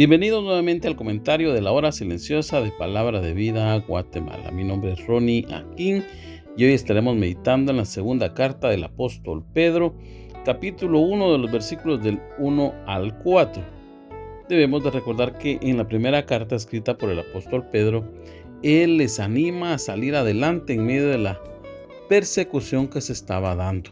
Bienvenidos nuevamente al comentario de la hora silenciosa de Palabra de Vida Guatemala. Mi nombre es Ronnie Aquín y hoy estaremos meditando en la segunda carta del apóstol Pedro, capítulo 1 de los versículos del 1 al 4. Debemos de recordar que en la primera carta escrita por el apóstol Pedro, él les anima a salir adelante en medio de la persecución que se estaba dando.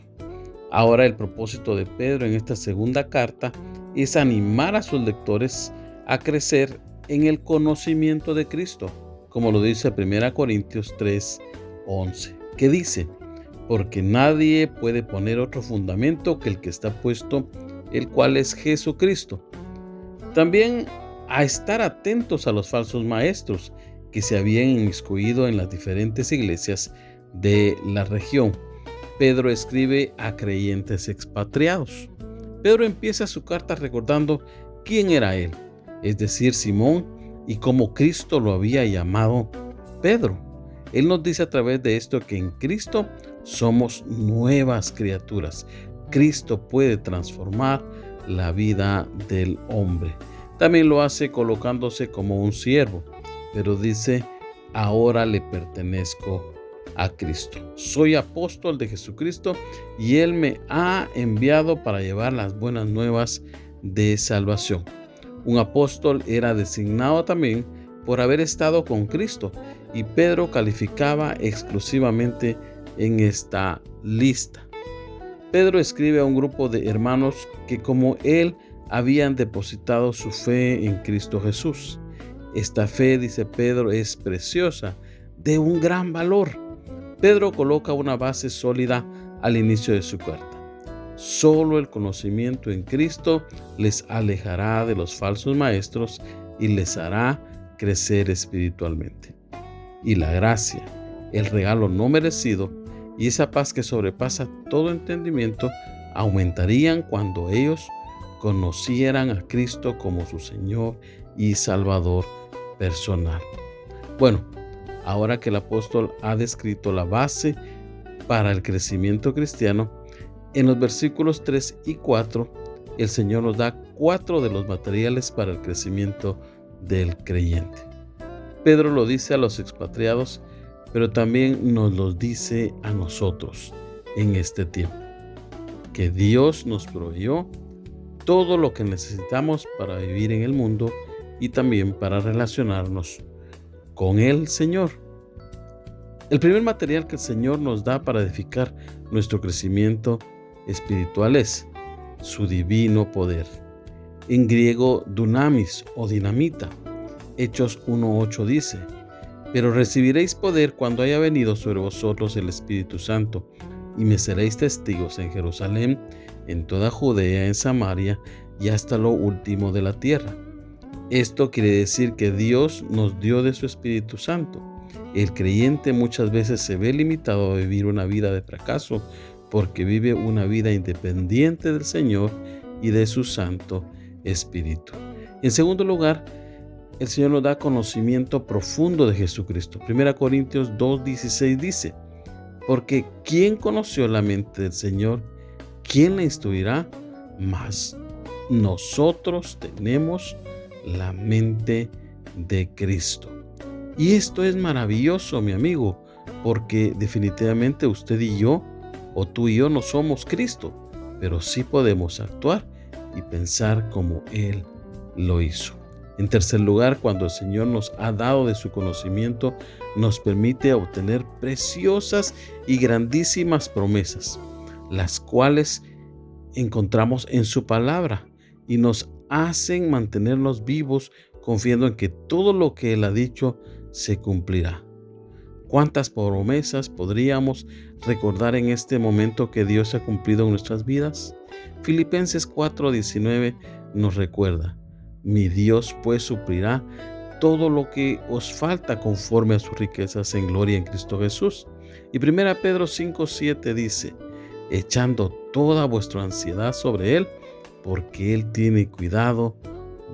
Ahora el propósito de Pedro en esta segunda carta es animar a sus lectores a crecer en el conocimiento de Cristo, como lo dice 1 Corintios 3, 11, que dice, porque nadie puede poner otro fundamento que el que está puesto, el cual es Jesucristo. También a estar atentos a los falsos maestros que se habían inmiscuido en las diferentes iglesias de la región. Pedro escribe a creyentes expatriados. Pedro empieza su carta recordando quién era él es decir, Simón, y como Cristo lo había llamado Pedro. Él nos dice a través de esto que en Cristo somos nuevas criaturas. Cristo puede transformar la vida del hombre. También lo hace colocándose como un siervo, pero dice, ahora le pertenezco a Cristo. Soy apóstol de Jesucristo y Él me ha enviado para llevar las buenas nuevas de salvación. Un apóstol era designado también por haber estado con Cristo y Pedro calificaba exclusivamente en esta lista. Pedro escribe a un grupo de hermanos que como él habían depositado su fe en Cristo Jesús. Esta fe, dice Pedro, es preciosa, de un gran valor. Pedro coloca una base sólida al inicio de su carta. Solo el conocimiento en Cristo les alejará de los falsos maestros y les hará crecer espiritualmente. Y la gracia, el regalo no merecido y esa paz que sobrepasa todo entendimiento aumentarían cuando ellos conocieran a Cristo como su Señor y Salvador personal. Bueno, ahora que el apóstol ha descrito la base para el crecimiento cristiano, en los versículos 3 y 4, el Señor nos da cuatro de los materiales para el crecimiento del creyente. Pedro lo dice a los expatriados, pero también nos los dice a nosotros en este tiempo. Que Dios nos proveyó todo lo que necesitamos para vivir en el mundo y también para relacionarnos con el Señor. El primer material que el Señor nos da para edificar nuestro crecimiento espirituales, su divino poder. En griego, dunamis o dinamita. Hechos 1.8 dice, pero recibiréis poder cuando haya venido sobre vosotros el Espíritu Santo, y me seréis testigos en Jerusalén, en toda Judea, en Samaria y hasta lo último de la tierra. Esto quiere decir que Dios nos dio de su Espíritu Santo. El creyente muchas veces se ve limitado a vivir una vida de fracaso porque vive una vida independiente del Señor y de su Santo Espíritu. En segundo lugar, el Señor nos da conocimiento profundo de Jesucristo. 1 Corintios 2.16 dice, porque ¿quién conoció la mente del Señor? ¿Quién la instruirá? Mas nosotros tenemos la mente de Cristo. Y esto es maravilloso, mi amigo, porque definitivamente usted y yo o tú y yo no somos Cristo, pero sí podemos actuar y pensar como Él lo hizo. En tercer lugar, cuando el Señor nos ha dado de su conocimiento, nos permite obtener preciosas y grandísimas promesas, las cuales encontramos en su palabra y nos hacen mantenernos vivos confiando en que todo lo que Él ha dicho se cumplirá. ¿Cuántas promesas podríamos recordar en este momento que Dios ha cumplido en nuestras vidas? Filipenses 4:19 nos recuerda, mi Dios pues suplirá todo lo que os falta conforme a sus riquezas en gloria en Cristo Jesús. Y 1 Pedro 5:7 dice, echando toda vuestra ansiedad sobre Él, porque Él tiene cuidado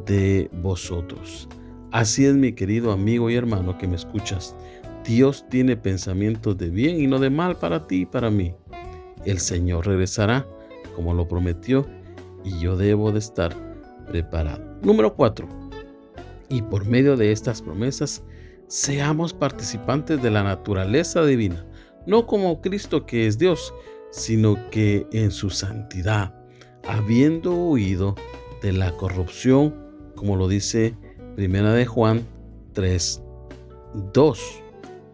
de vosotros. Así es mi querido amigo y hermano que me escuchas. Dios tiene pensamientos de bien y no de mal para ti y para mí. El Señor regresará como lo prometió y yo debo de estar preparado. Número 4. Y por medio de estas promesas, seamos participantes de la naturaleza divina, no como Cristo que es Dios, sino que en su santidad, habiendo huido de la corrupción, como lo dice Primera de Juan 3, 2.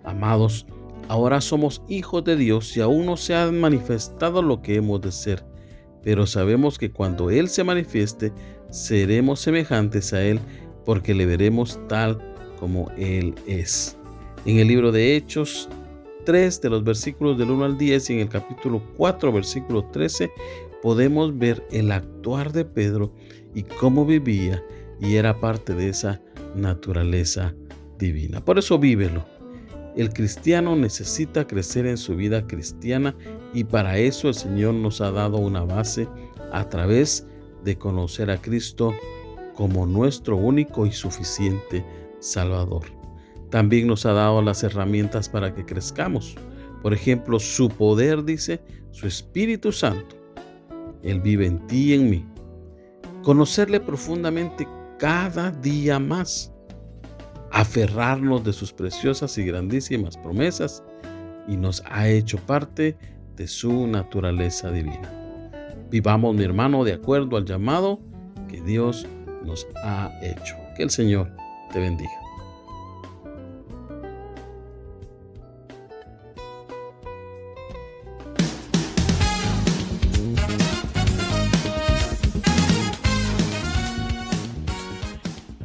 Amados, ahora somos hijos de Dios y aún no se ha manifestado lo que hemos de ser, pero sabemos que cuando Él se manifieste, seremos semejantes a Él porque le veremos tal como Él es. En el libro de Hechos 3, de los versículos del 1 al 10 y en el capítulo 4, versículo 13, podemos ver el actuar de Pedro y cómo vivía y era parte de esa naturaleza divina. Por eso vívelo. El cristiano necesita crecer en su vida cristiana y para eso el Señor nos ha dado una base a través de conocer a Cristo como nuestro único y suficiente Salvador. También nos ha dado las herramientas para que crezcamos. Por ejemplo, su poder, dice, su Espíritu Santo. Él vive en ti y en mí. Conocerle profundamente cada día más aferrarnos de sus preciosas y grandísimas promesas y nos ha hecho parte de su naturaleza divina. Vivamos, mi hermano, de acuerdo al llamado que Dios nos ha hecho. Que el Señor te bendiga.